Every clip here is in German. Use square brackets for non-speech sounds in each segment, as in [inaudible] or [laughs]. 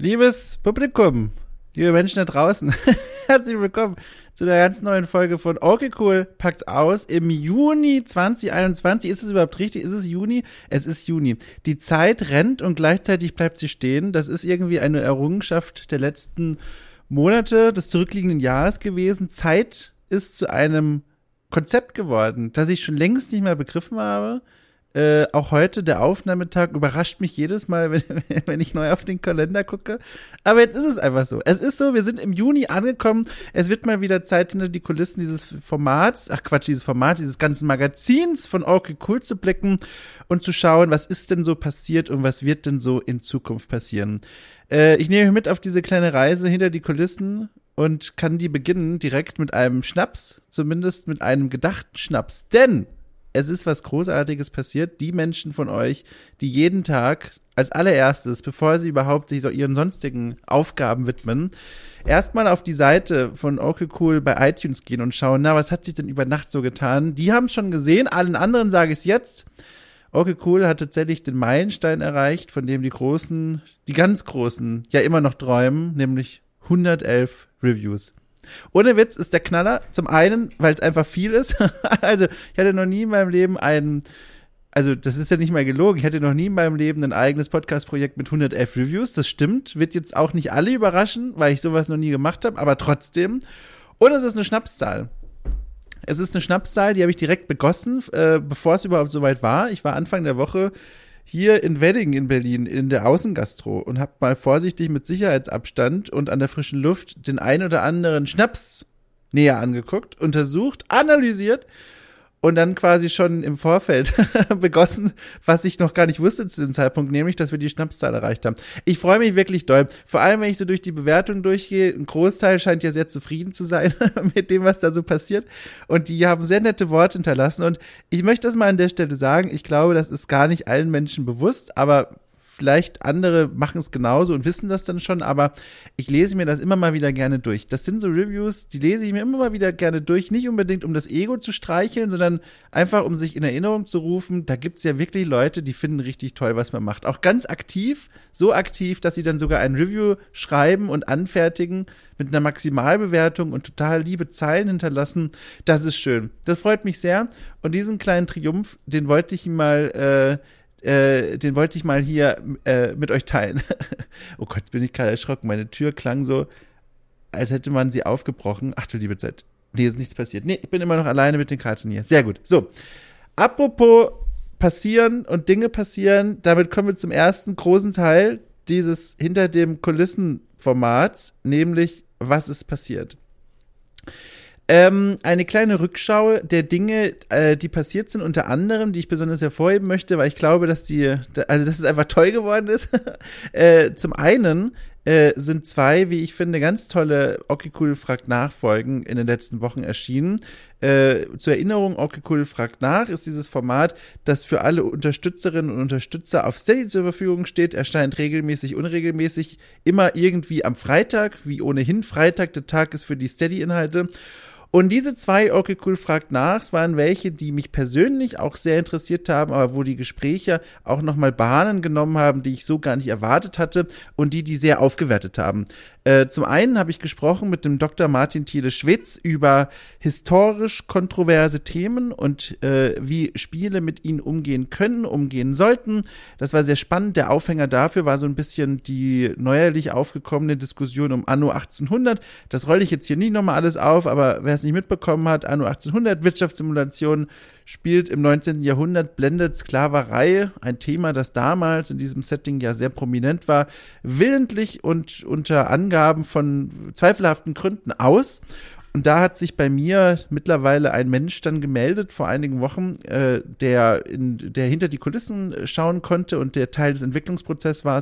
Liebes Publikum, liebe Menschen da draußen, [laughs] herzlich willkommen zu einer ganz neuen Folge von Okay Cool packt aus. Im Juni 2021, ist es überhaupt richtig? Ist es Juni? Es ist Juni. Die Zeit rennt und gleichzeitig bleibt sie stehen. Das ist irgendwie eine Errungenschaft der letzten Monate des zurückliegenden Jahres gewesen. Zeit ist zu einem Konzept geworden, das ich schon längst nicht mehr begriffen habe. Äh, auch heute, der Aufnahmetag, überrascht mich jedes Mal, [laughs] wenn, wenn ich neu auf den Kalender gucke. Aber jetzt ist es einfach so. Es ist so, wir sind im Juni angekommen. Es wird mal wieder Zeit, hinter die Kulissen dieses Formats, ach Quatsch, dieses Format, dieses ganzen Magazins von Okay Cool zu blicken und zu schauen, was ist denn so passiert und was wird denn so in Zukunft passieren. Äh, ich nehme mit auf diese kleine Reise hinter die Kulissen und kann die beginnen direkt mit einem Schnaps, zumindest mit einem gedachten Schnaps. Denn es ist was Großartiges passiert. Die Menschen von euch, die jeden Tag als allererstes, bevor sie überhaupt sich so ihren sonstigen Aufgaben widmen, erstmal auf die Seite von Okay Cool bei iTunes gehen und schauen, na, was hat sich denn über Nacht so getan? Die haben es schon gesehen, allen anderen sage ich es jetzt. Okay Cool hat tatsächlich den Meilenstein erreicht, von dem die Großen, die ganz Großen ja immer noch träumen, nämlich 111 Reviews. Ohne Witz ist der Knaller zum einen, weil es einfach viel ist. [laughs] also ich hatte noch nie in meinem Leben einen, also das ist ja nicht mal gelogen, ich hatte noch nie in meinem Leben ein eigenes Podcast-Projekt mit 111 Reviews. Das stimmt, wird jetzt auch nicht alle überraschen, weil ich sowas noch nie gemacht habe, aber trotzdem. Und es ist eine Schnapszahl. Es ist eine Schnapszahl, die habe ich direkt begossen, äh, bevor es überhaupt soweit war. Ich war Anfang der Woche hier in Wedding in Berlin in der Außengastro und habe mal vorsichtig mit Sicherheitsabstand und an der frischen Luft den ein oder anderen Schnaps näher angeguckt, untersucht, analysiert und dann quasi schon im Vorfeld [laughs] begossen, was ich noch gar nicht wusste zu dem Zeitpunkt, nämlich, dass wir die Schnapszahl erreicht haben. Ich freue mich wirklich doll. Vor allem, wenn ich so durch die Bewertung durchgehe. Ein Großteil scheint ja sehr zufrieden zu sein [laughs] mit dem, was da so passiert. Und die haben sehr nette Worte hinterlassen. Und ich möchte das mal an der Stelle sagen. Ich glaube, das ist gar nicht allen Menschen bewusst, aber vielleicht andere machen es genauso und wissen das dann schon, aber ich lese mir das immer mal wieder gerne durch. Das sind so Reviews, die lese ich mir immer mal wieder gerne durch, nicht unbedingt um das Ego zu streicheln, sondern einfach um sich in Erinnerung zu rufen, da gibt es ja wirklich Leute, die finden richtig toll, was man macht. Auch ganz aktiv, so aktiv, dass sie dann sogar ein Review schreiben und anfertigen mit einer Maximalbewertung und total liebe Zeilen hinterlassen. Das ist schön. Das freut mich sehr. Und diesen kleinen Triumph, den wollte ich mal äh, äh, den wollte ich mal hier äh, mit euch teilen. [laughs] oh Gott, jetzt bin ich gerade erschrocken. Meine Tür klang so, als hätte man sie aufgebrochen. Ach du liebe Zeit. Nee, ist nichts passiert. Nee, ich bin immer noch alleine mit den Karten hier. Sehr gut. So. Apropos passieren und Dinge passieren, damit kommen wir zum ersten großen Teil dieses hinter dem Kulissen Formats, nämlich was ist passiert. Ähm, eine kleine Rückschau der Dinge, äh, die passiert sind, unter anderem, die ich besonders hervorheben möchte, weil ich glaube, dass die, also dass es einfach toll geworden ist. [laughs] äh, zum einen äh, sind zwei, wie ich finde, ganz tolle Cool fragt Nachfolgen in den letzten Wochen erschienen. Äh, zur Erinnerung, Cool fragt nach ist dieses Format, das für alle Unterstützerinnen und Unterstützer auf Steady zur Verfügung steht, erscheint regelmäßig, unregelmäßig, immer irgendwie am Freitag, wie ohnehin Freitag der Tag ist für die Steady-Inhalte. Und diese zwei Okay Cool fragt nach, es waren welche, die mich persönlich auch sehr interessiert haben, aber wo die Gespräche auch nochmal Bahnen genommen haben, die ich so gar nicht erwartet hatte und die die sehr aufgewertet haben. Äh, zum einen habe ich gesprochen mit dem Dr. Martin Thiele Schwitz über historisch kontroverse Themen und äh, wie Spiele mit ihnen umgehen können, umgehen sollten. Das war sehr spannend. Der Aufhänger dafür war so ein bisschen die neuerlich aufgekommene Diskussion um Anno 1800. Das rolle ich jetzt hier nicht nochmal alles auf, aber wer es nicht mitbekommen hat, Anno 1800 Wirtschaftssimulation spielt im 19. Jahrhundert, blendet Sklaverei, ein Thema, das damals in diesem Setting ja sehr prominent war, willentlich und unter Angaben von zweifelhaften Gründen aus. Und da hat sich bei mir mittlerweile ein Mensch dann gemeldet vor einigen Wochen, äh, der, in, der hinter die Kulissen schauen konnte und der Teil des Entwicklungsprozesses war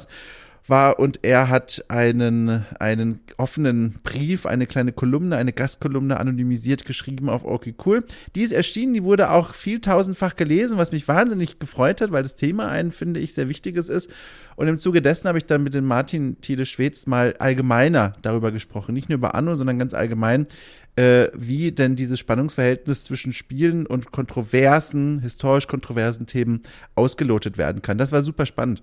war und er hat einen, einen offenen Brief, eine kleine Kolumne, eine Gastkolumne anonymisiert geschrieben auf Okay Cool. Die ist erschienen, die wurde auch vieltausendfach gelesen, was mich wahnsinnig gefreut hat, weil das Thema ein, finde ich, sehr wichtiges ist. Und im Zuge dessen habe ich dann mit dem Martin Thiele Schweds mal allgemeiner darüber gesprochen. Nicht nur über Anno, sondern ganz allgemein, äh, wie denn dieses Spannungsverhältnis zwischen Spielen und kontroversen, historisch kontroversen Themen ausgelotet werden kann. Das war super spannend.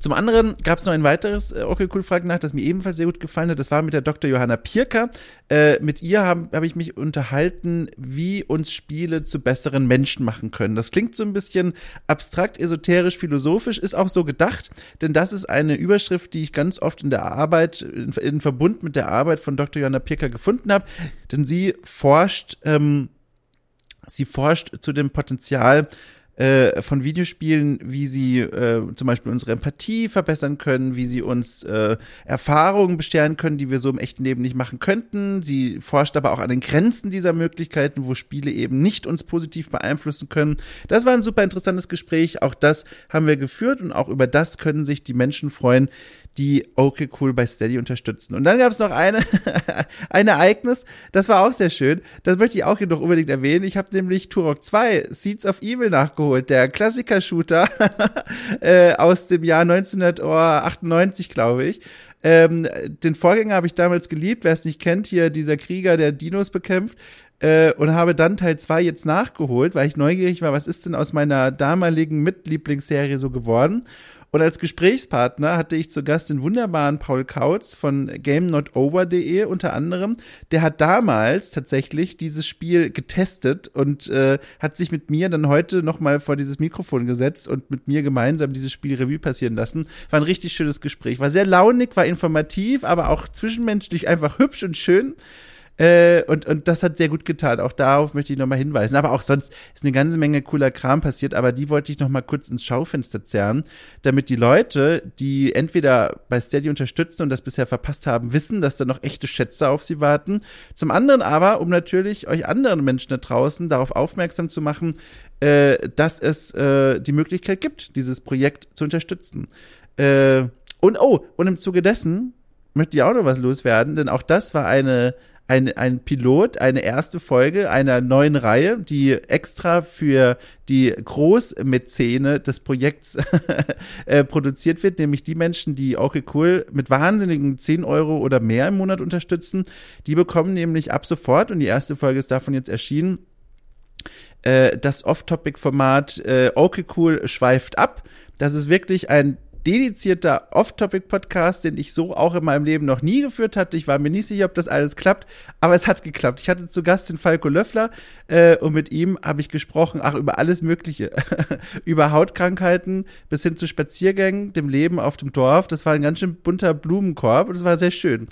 Zum anderen gab es noch ein weiteres äh, Okay Cool Fragen nach, das mir ebenfalls sehr gut gefallen hat. Das war mit der Dr. Johanna Pirker. Äh, mit ihr habe hab ich mich unterhalten, wie uns Spiele zu besseren Menschen machen können. Das klingt so ein bisschen abstrakt, esoterisch, philosophisch, ist auch so gedacht, denn das ist eine Überschrift, die ich ganz oft in der Arbeit, in, in Verbund mit der Arbeit von Dr. Johanna Pirker gefunden habe. Denn sie forscht, ähm, sie forscht zu dem Potenzial äh, von Videospielen, wie sie äh, zum Beispiel unsere Empathie verbessern können, wie sie uns äh, Erfahrungen bestärken können, die wir so im echten Leben nicht machen könnten. Sie forscht aber auch an den Grenzen dieser Möglichkeiten, wo Spiele eben nicht uns positiv beeinflussen können. Das war ein super interessantes Gespräch. Auch das haben wir geführt und auch über das können sich die Menschen freuen, die Okay Cool bei Steady unterstützen. Und dann gab es noch eine, [laughs] ein Ereignis, das war auch sehr schön. Das möchte ich auch hier noch unbedingt erwähnen. Ich habe nämlich Turok 2, Seeds of Evil nachgeholt, der Klassiker-Shooter [laughs] äh, aus dem Jahr 1998, glaube ich. Ähm, den Vorgänger habe ich damals geliebt. Wer es nicht kennt, hier dieser Krieger, der Dinos bekämpft. Äh, und habe dann Teil 2 jetzt nachgeholt, weil ich neugierig war, was ist denn aus meiner damaligen Mitlieblingsserie so geworden. Und als Gesprächspartner hatte ich zu Gast den wunderbaren Paul Kautz von GameNotOver.de unter anderem. Der hat damals tatsächlich dieses Spiel getestet und äh, hat sich mit mir dann heute nochmal vor dieses Mikrofon gesetzt und mit mir gemeinsam dieses Spiel Revue passieren lassen. War ein richtig schönes Gespräch. War sehr launig, war informativ, aber auch zwischenmenschlich einfach hübsch und schön. Äh, und, und das hat sehr gut getan. Auch darauf möchte ich nochmal hinweisen. Aber auch sonst ist eine ganze Menge cooler Kram passiert. Aber die wollte ich nochmal kurz ins Schaufenster zerren, damit die Leute, die entweder bei Steady unterstützen und das bisher verpasst haben, wissen, dass da noch echte Schätze auf sie warten. Zum anderen aber, um natürlich euch anderen Menschen da draußen darauf aufmerksam zu machen, äh, dass es äh, die Möglichkeit gibt, dieses Projekt zu unterstützen. Äh, und oh, und im Zuge dessen möchte ich auch noch was loswerden, denn auch das war eine ein, ein Pilot, eine erste Folge einer neuen Reihe, die extra für die Großmäzene des Projekts [laughs] äh, produziert wird, nämlich die Menschen, die okay cool mit wahnsinnigen 10 Euro oder mehr im Monat unterstützen, die bekommen nämlich ab sofort, und die erste Folge ist davon jetzt erschienen, äh, das Off-Topic-Format äh, okay cool schweift ab. Das ist wirklich ein dedizierter Off-Topic-Podcast, den ich so auch in meinem Leben noch nie geführt hatte. Ich war mir nicht sicher, ob das alles klappt, aber es hat geklappt. Ich hatte zu Gast den Falco Löffler äh, und mit ihm habe ich gesprochen, ach, über alles Mögliche. [laughs] über Hautkrankheiten bis hin zu Spaziergängen, dem Leben auf dem Dorf. Das war ein ganz schön bunter Blumenkorb und es war sehr schön.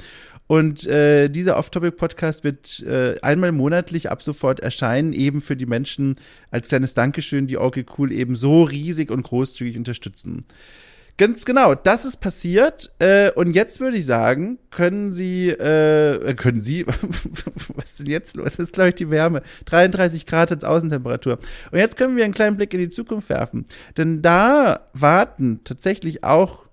Und äh, dieser Off-Topic-Podcast wird äh, einmal monatlich ab sofort erscheinen, eben für die Menschen als kleines Dankeschön, die Orgel Cool eben so riesig und großzügig unterstützen. Ganz genau, das ist passiert. Äh, und jetzt würde ich sagen, können Sie, äh, können Sie, [laughs] was ist denn jetzt los? Das ist, glaube ich, die Wärme. 33 Grad als Außentemperatur. Und jetzt können wir einen kleinen Blick in die Zukunft werfen. Denn da warten tatsächlich auch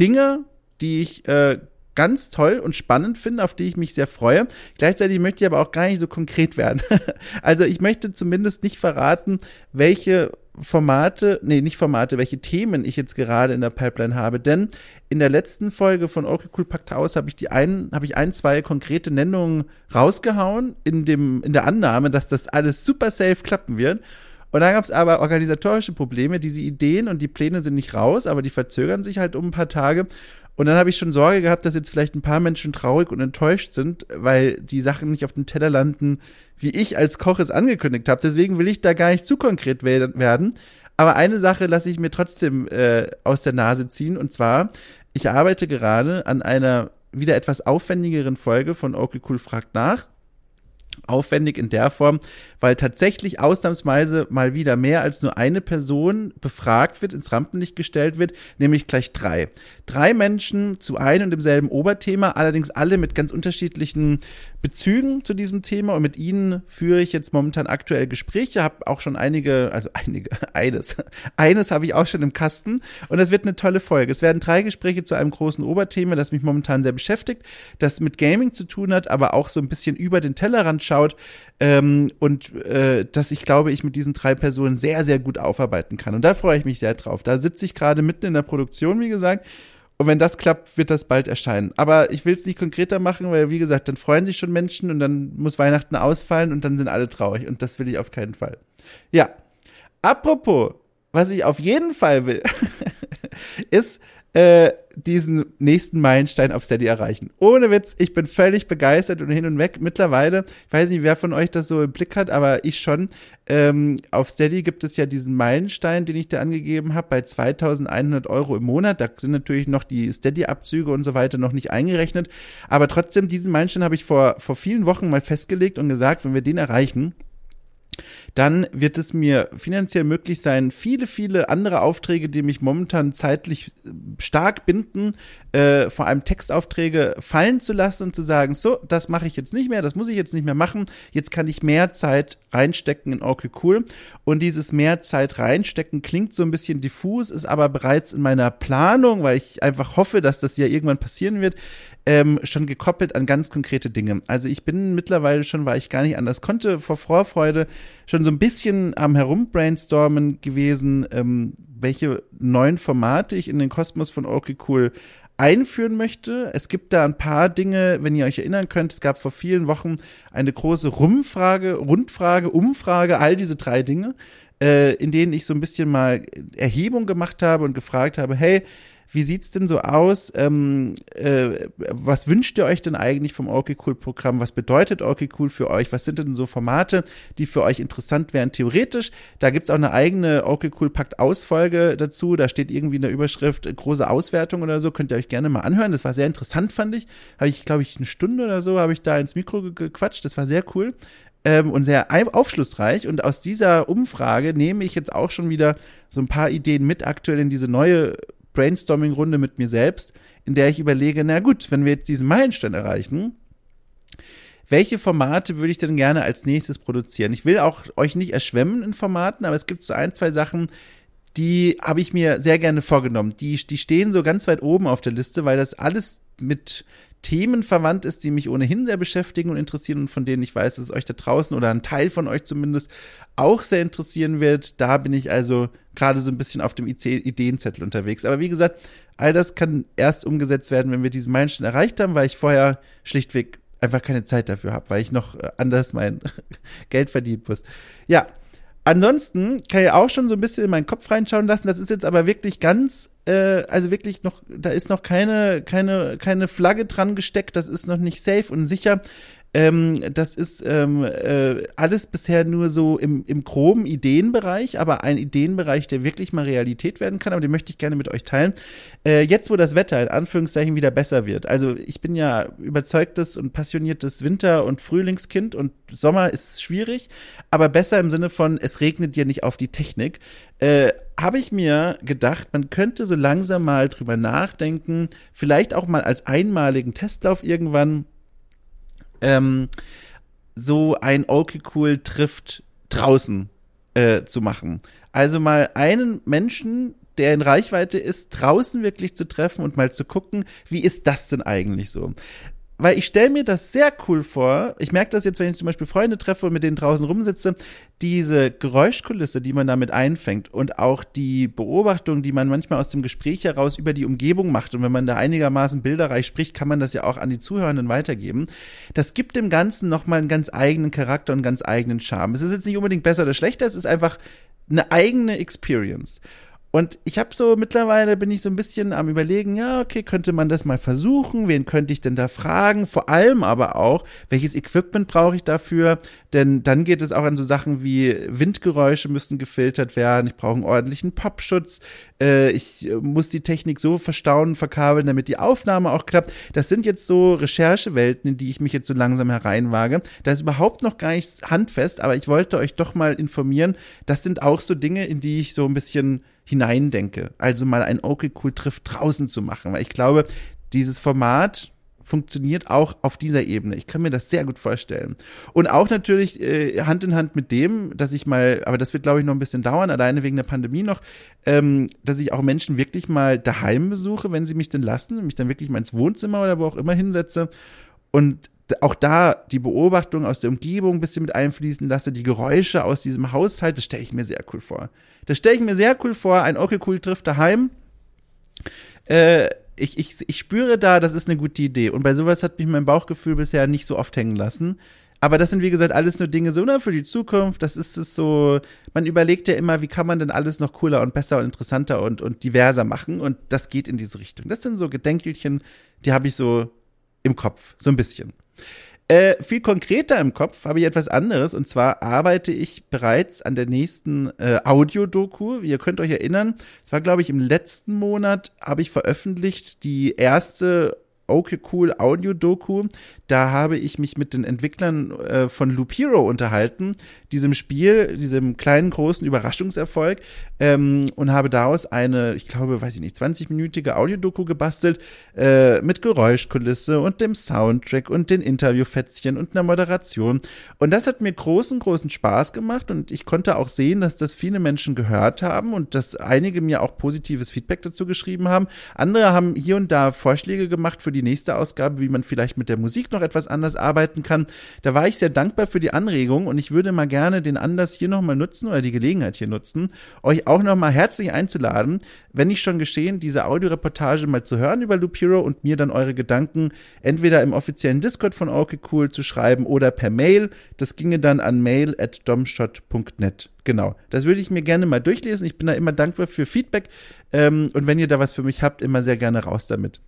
Dinge, die ich äh, ganz toll und spannend finde, auf die ich mich sehr freue. Gleichzeitig möchte ich aber auch gar nicht so konkret werden. [laughs] also ich möchte zumindest nicht verraten, welche Formate, nee, nicht Formate, welche Themen ich jetzt gerade in der Pipeline habe, denn in der letzten Folge von Okay Cool Packt Aus habe ich die einen, habe ich ein, zwei konkrete Nennungen rausgehauen in dem, in der Annahme, dass das alles super safe klappen wird. Und dann gab es aber organisatorische Probleme. Diese Ideen und die Pläne sind nicht raus, aber die verzögern sich halt um ein paar Tage. Und dann habe ich schon Sorge gehabt, dass jetzt vielleicht ein paar Menschen traurig und enttäuscht sind, weil die Sachen nicht auf den Teller landen, wie ich als Koch es angekündigt habe. Deswegen will ich da gar nicht zu konkret werden. Aber eine Sache lasse ich mir trotzdem äh, aus der Nase ziehen. Und zwar, ich arbeite gerade an einer wieder etwas aufwendigeren Folge von Okay Cool fragt nach aufwendig in der Form, weil tatsächlich ausnahmsweise mal wieder mehr als nur eine Person befragt wird, ins Rampenlicht gestellt wird, nämlich gleich drei. Drei Menschen zu einem und demselben Oberthema, allerdings alle mit ganz unterschiedlichen Bezügen zu diesem Thema und mit ihnen führe ich jetzt momentan aktuell Gespräche, habe auch schon einige, also einige, [laughs] eines, eines habe ich auch schon im Kasten und es wird eine tolle Folge. Es werden drei Gespräche zu einem großen Oberthema, das mich momentan sehr beschäftigt, das mit Gaming zu tun hat, aber auch so ein bisschen über den Tellerrand schaut ähm, und äh, dass ich glaube, ich mit diesen drei Personen sehr, sehr gut aufarbeiten kann und da freue ich mich sehr drauf. Da sitze ich gerade mitten in der Produktion, wie gesagt, und wenn das klappt, wird das bald erscheinen. Aber ich will es nicht konkreter machen, weil, wie gesagt, dann freuen sich schon Menschen und dann muss Weihnachten ausfallen und dann sind alle traurig. Und das will ich auf keinen Fall. Ja. Apropos, was ich auf jeden Fall will. [laughs] ist äh, diesen nächsten Meilenstein auf Steady erreichen. Ohne Witz, ich bin völlig begeistert und hin und weg. Mittlerweile, ich weiß nicht, wer von euch das so im Blick hat, aber ich schon. Ähm, auf Steady gibt es ja diesen Meilenstein, den ich da angegeben habe, bei 2100 Euro im Monat. Da sind natürlich noch die Steady-Abzüge und so weiter noch nicht eingerechnet. Aber trotzdem, diesen Meilenstein habe ich vor, vor vielen Wochen mal festgelegt und gesagt, wenn wir den erreichen, dann wird es mir finanziell möglich sein, viele, viele andere Aufträge, die mich momentan zeitlich stark binden, äh, vor allem Textaufträge fallen zu lassen und zu sagen, so, das mache ich jetzt nicht mehr, das muss ich jetzt nicht mehr machen, jetzt kann ich mehr Zeit reinstecken in Okay Cool. Und dieses mehr Zeit reinstecken klingt so ein bisschen diffus, ist aber bereits in meiner Planung, weil ich einfach hoffe, dass das ja irgendwann passieren wird, ähm, schon gekoppelt an ganz konkrete Dinge. Also ich bin mittlerweile schon, weil ich gar nicht anders konnte, vor Vorfreude schon so ein bisschen am Herumbrainstormen gewesen, ähm, welche neuen Formate ich in den Kosmos von Okay Cool einführen möchte. Es gibt da ein paar Dinge, wenn ihr euch erinnern könnt, es gab vor vielen Wochen eine große Rumfrage, Rundfrage, Umfrage, all diese drei Dinge, äh, in denen ich so ein bisschen mal Erhebung gemacht habe und gefragt habe, hey, wie sieht's denn so aus? Ähm, äh, was wünscht ihr euch denn eigentlich vom Okay Cool Programm? Was bedeutet Okay Cool für euch? Was sind denn so Formate, die für euch interessant wären theoretisch? Da gibt's auch eine eigene Okay Cool Pakt Ausfolge dazu. Da steht irgendwie in der Überschrift äh, große Auswertung oder so. Könnt ihr euch gerne mal anhören. Das war sehr interessant, fand ich. Habe ich, glaube ich, eine Stunde oder so habe ich da ins Mikro gequatscht. Das war sehr cool. Ähm, und sehr aufschlussreich. Und aus dieser Umfrage nehme ich jetzt auch schon wieder so ein paar Ideen mit aktuell in diese neue Brainstorming-Runde mit mir selbst, in der ich überlege, na gut, wenn wir jetzt diesen Meilenstein erreichen, welche Formate würde ich denn gerne als nächstes produzieren? Ich will auch euch nicht erschwemmen in Formaten, aber es gibt so ein, zwei Sachen, die habe ich mir sehr gerne vorgenommen. Die, die stehen so ganz weit oben auf der Liste, weil das alles mit Themen verwandt ist, die mich ohnehin sehr beschäftigen und interessieren und von denen ich weiß, dass es euch da draußen oder ein Teil von euch zumindest auch sehr interessieren wird. Da bin ich also gerade so ein bisschen auf dem Ideenzettel unterwegs. Aber wie gesagt, all das kann erst umgesetzt werden, wenn wir diesen Meilenstein erreicht haben, weil ich vorher schlichtweg einfach keine Zeit dafür habe, weil ich noch äh, anders mein [laughs] Geld verdienen muss. Ja, Ansonsten kann ich auch schon so ein bisschen in meinen Kopf reinschauen lassen. Das ist jetzt aber wirklich ganz, äh, also wirklich noch, da ist noch keine, keine, keine Flagge dran gesteckt. Das ist noch nicht safe und sicher. Ähm, das ist ähm, äh, alles bisher nur so im, im groben Ideenbereich, aber ein Ideenbereich, der wirklich mal Realität werden kann, aber den möchte ich gerne mit euch teilen. Äh, jetzt, wo das Wetter in Anführungszeichen wieder besser wird, also ich bin ja überzeugtes und passioniertes Winter- und Frühlingskind und Sommer ist schwierig, aber besser im Sinne von, es regnet dir nicht auf die Technik. Äh, habe ich mir gedacht, man könnte so langsam mal drüber nachdenken, vielleicht auch mal als einmaligen Testlauf irgendwann ähm, so ein Okay Cool trifft draußen äh, zu machen. Also mal einen Menschen, der in Reichweite ist, draußen wirklich zu treffen und mal zu gucken, wie ist das denn eigentlich so? Weil ich stelle mir das sehr cool vor. Ich merke das jetzt, wenn ich zum Beispiel Freunde treffe und mit denen draußen rumsitze, diese Geräuschkulisse, die man damit einfängt und auch die Beobachtung, die man manchmal aus dem Gespräch heraus über die Umgebung macht. Und wenn man da einigermaßen bilderreich spricht, kann man das ja auch an die Zuhörenden weitergeben. Das gibt dem Ganzen nochmal einen ganz eigenen Charakter und einen ganz eigenen Charme. Es ist jetzt nicht unbedingt besser oder schlechter, es ist einfach eine eigene Experience. Und ich habe so mittlerweile bin ich so ein bisschen am überlegen, ja, okay, könnte man das mal versuchen? Wen könnte ich denn da fragen? Vor allem aber auch, welches Equipment brauche ich dafür? Denn dann geht es auch an so Sachen wie Windgeräusche müssen gefiltert werden. Ich brauche einen ordentlichen Popschutz. Äh, ich muss die Technik so verstauen, verkabeln, damit die Aufnahme auch klappt. Das sind jetzt so Recherchewelten, in die ich mich jetzt so langsam hereinwage. Da ist überhaupt noch gar nichts handfest, aber ich wollte euch doch mal informieren. Das sind auch so Dinge, in die ich so ein bisschen hineindenke. Also mal ein Okay Cool Triff draußen zu machen, weil ich glaube, dieses Format funktioniert auch auf dieser Ebene. Ich kann mir das sehr gut vorstellen. Und auch natürlich äh, Hand in Hand mit dem, dass ich mal, aber das wird glaube ich noch ein bisschen dauern, alleine wegen der Pandemie noch, ähm, dass ich auch Menschen wirklich mal daheim besuche, wenn sie mich denn lassen, mich dann wirklich mal ins Wohnzimmer oder wo auch immer hinsetze und auch da die Beobachtung aus der Umgebung ein bisschen mit einfließen lasse, die Geräusche aus diesem Haushalt, das stelle ich mir sehr cool vor. Das stelle ich mir sehr cool vor. Ein Okay Cool trifft daheim. Äh, ich, ich, ich spüre da, das ist eine gute Idee. Und bei sowas hat mich mein Bauchgefühl bisher nicht so oft hängen lassen. Aber das sind, wie gesagt, alles nur Dinge so, ne, für die Zukunft. Das ist es so, man überlegt ja immer, wie kann man denn alles noch cooler und besser und interessanter und, und diverser machen. Und das geht in diese Richtung. Das sind so Gedenkelchen, die habe ich so im Kopf, so ein bisschen. Äh, viel konkreter im Kopf habe ich etwas anderes und zwar arbeite ich bereits an der nächsten äh, Audiodoku. Ihr könnt euch erinnern, es war glaube ich im letzten Monat habe ich veröffentlicht die erste Okay Cool Audio-Doku. Da habe ich mich mit den Entwicklern äh, von Loop Hero unterhalten, diesem Spiel, diesem kleinen, großen Überraschungserfolg, ähm, und habe daraus eine, ich glaube, weiß ich nicht, 20-minütige Audiodoku gebastelt, äh, mit Geräuschkulisse und dem Soundtrack und den Interviewfätzchen und einer Moderation. Und das hat mir großen, großen Spaß gemacht und ich konnte auch sehen, dass das viele Menschen gehört haben und dass einige mir auch positives Feedback dazu geschrieben haben. Andere haben hier und da Vorschläge gemacht für die nächste Ausgabe, wie man vielleicht mit der Musik noch etwas anders arbeiten kann. Da war ich sehr dankbar für die Anregung und ich würde mal gerne den Anlass hier nochmal nutzen oder die Gelegenheit hier nutzen, euch auch nochmal herzlich einzuladen, wenn nicht schon geschehen, diese Audioreportage mal zu hören über Loop Hero und mir dann eure Gedanken entweder im offiziellen Discord von Okay Cool zu schreiben oder per Mail. Das ginge dann an mail at domshot.net. Genau, das würde ich mir gerne mal durchlesen. Ich bin da immer dankbar für Feedback ähm, und wenn ihr da was für mich habt, immer sehr gerne raus damit.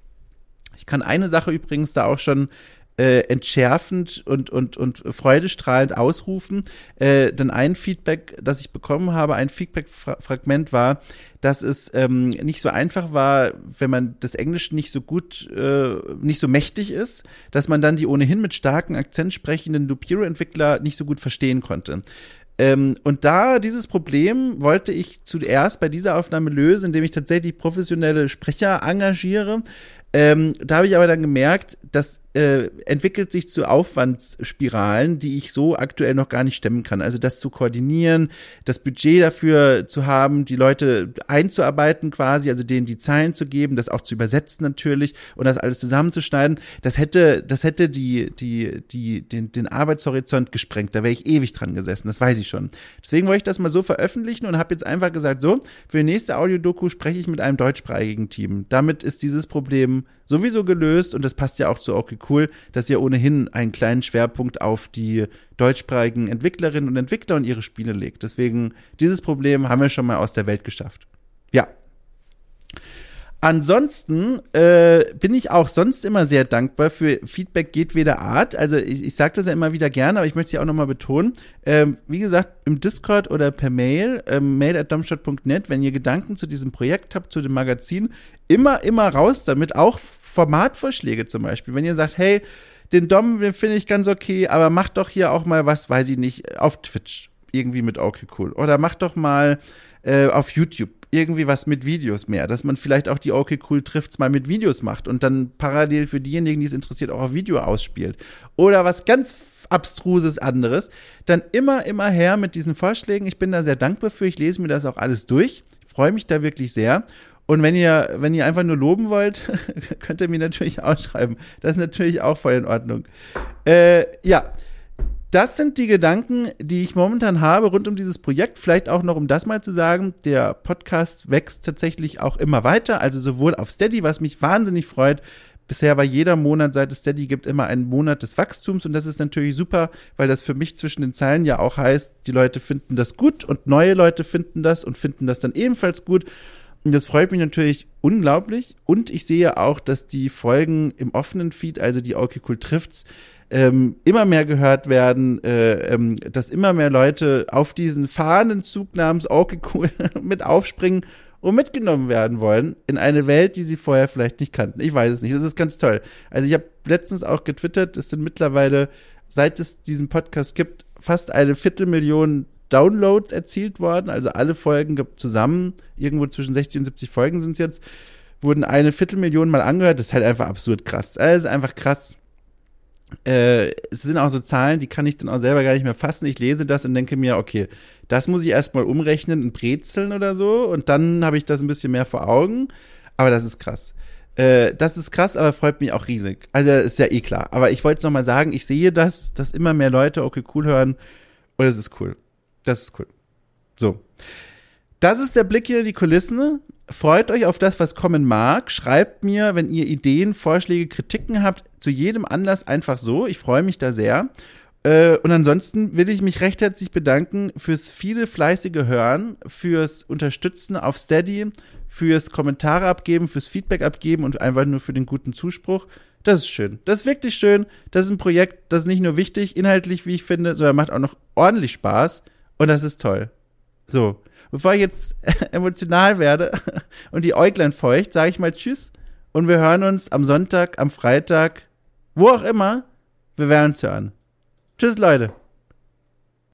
Ich kann eine Sache übrigens da auch schon äh, entschärfend und, und, und freudestrahlend ausrufen. Äh, denn ein Feedback, das ich bekommen habe, ein Feedback-Fragment war, dass es ähm, nicht so einfach war, wenn man das Englische nicht so gut, äh, nicht so mächtig ist, dass man dann die ohnehin mit starken Akzent sprechenden Lupiro-Entwickler nicht so gut verstehen konnte. Ähm, und da dieses Problem wollte ich zuerst bei dieser Aufnahme lösen, indem ich tatsächlich professionelle Sprecher engagiere. Ähm, da habe ich aber dann gemerkt, dass äh, entwickelt sich zu Aufwandsspiralen, die ich so aktuell noch gar nicht stemmen kann. Also das zu koordinieren, das Budget dafür zu haben, die Leute einzuarbeiten quasi, also denen die Zeilen zu geben, das auch zu übersetzen natürlich und das alles zusammenzuschneiden, das hätte, das hätte die, die, die, den, den Arbeitshorizont gesprengt. Da wäre ich ewig dran gesessen, das weiß ich schon. Deswegen wollte ich das mal so veröffentlichen und habe jetzt einfach gesagt, so, für die nächste Audiodoku spreche ich mit einem deutschsprachigen Team. Damit ist dieses Problem sowieso gelöst und das passt ja auch zu Okay Cool, dass ihr ohnehin einen kleinen Schwerpunkt auf die deutschsprachigen Entwicklerinnen und Entwickler und ihre Spiele legt. Deswegen, dieses Problem haben wir schon mal aus der Welt geschafft. Ja. Ansonsten äh, bin ich auch sonst immer sehr dankbar für Feedback jedweder Art. Also ich, ich sage das ja immer wieder gerne, aber ich möchte es ja auch nochmal betonen. Ähm, wie gesagt, im Discord oder per Mail, ähm, mail at wenn ihr Gedanken zu diesem Projekt habt, zu dem Magazin, immer, immer raus damit. Auch Formatvorschläge zum Beispiel. Wenn ihr sagt, hey, den Dom, den finde ich ganz okay, aber macht doch hier auch mal was, weiß ich nicht, auf Twitch irgendwie mit okay cool. Oder macht doch mal äh, auf YouTube irgendwie was mit Videos mehr, dass man vielleicht auch die okay cool trifft's mal mit Videos macht und dann parallel für diejenigen, die es interessiert, auch auf Video ausspielt. Oder was ganz abstruses anderes, dann immer, immer her mit diesen Vorschlägen. Ich bin da sehr dankbar für. Ich lese mir das auch alles durch. Freue mich da wirklich sehr. Und wenn ihr, wenn ihr einfach nur loben wollt, [laughs] könnt ihr mir natürlich auch schreiben. Das ist natürlich auch voll in Ordnung. Äh, ja, das sind die Gedanken, die ich momentan habe rund um dieses Projekt. Vielleicht auch noch, um das mal zu sagen, der Podcast wächst tatsächlich auch immer weiter, also sowohl auf Steady, was mich wahnsinnig freut. Bisher war jeder Monat, seit es Steady gibt, immer ein Monat des Wachstums und das ist natürlich super, weil das für mich zwischen den Zeilen ja auch heißt, die Leute finden das gut und neue Leute finden das und finden das dann ebenfalls gut. Das freut mich natürlich unglaublich. Und ich sehe auch, dass die Folgen im offenen Feed, also die Okay Cool trifft's, ähm, immer mehr gehört werden, äh, ähm, dass immer mehr Leute auf diesen fahrenden Zug namens Okay [laughs] mit aufspringen und mitgenommen werden wollen in eine Welt, die sie vorher vielleicht nicht kannten. Ich weiß es nicht. Das ist ganz toll. Also ich habe letztens auch getwittert, es sind mittlerweile, seit es diesen Podcast gibt, fast eine Viertelmillion Downloads erzielt worden. Also alle Folgen zusammen, irgendwo zwischen 60 und 70 Folgen sind es jetzt, wurden eine Viertelmillion mal angehört. Das ist halt einfach absurd krass. Ist einfach krass äh, es sind auch so Zahlen, die kann ich dann auch selber gar nicht mehr fassen. Ich lese das und denke mir, okay, das muss ich erstmal umrechnen in Brezeln oder so und dann habe ich das ein bisschen mehr vor Augen. Aber das ist krass. Äh, das ist krass, aber freut mich auch riesig. Also ist ja eh klar. Aber ich wollte es nochmal sagen, ich sehe das, dass immer mehr Leute okay cool hören und das ist cool. Das ist cool. So. Das ist der Blick hier die Kulissen. Freut euch auf das, was kommen mag. Schreibt mir, wenn ihr Ideen, Vorschläge, Kritiken habt, zu jedem Anlass einfach so. Ich freue mich da sehr. Äh, und ansonsten will ich mich recht herzlich bedanken fürs viele fleißige Hören, fürs Unterstützen auf Steady, fürs Kommentare abgeben, fürs Feedback abgeben und einfach nur für den guten Zuspruch. Das ist schön. Das ist wirklich schön. Das ist ein Projekt, das ist nicht nur wichtig, inhaltlich, wie ich finde, sondern macht auch noch ordentlich Spaß. Und das ist toll. So. Bevor ich jetzt [laughs] emotional werde [laughs] und die Äuglein feucht, sage ich mal Tschüss. Und wir hören uns am Sonntag, am Freitag, wo auch immer. Wir werden uns hören. Tschüss, Leute.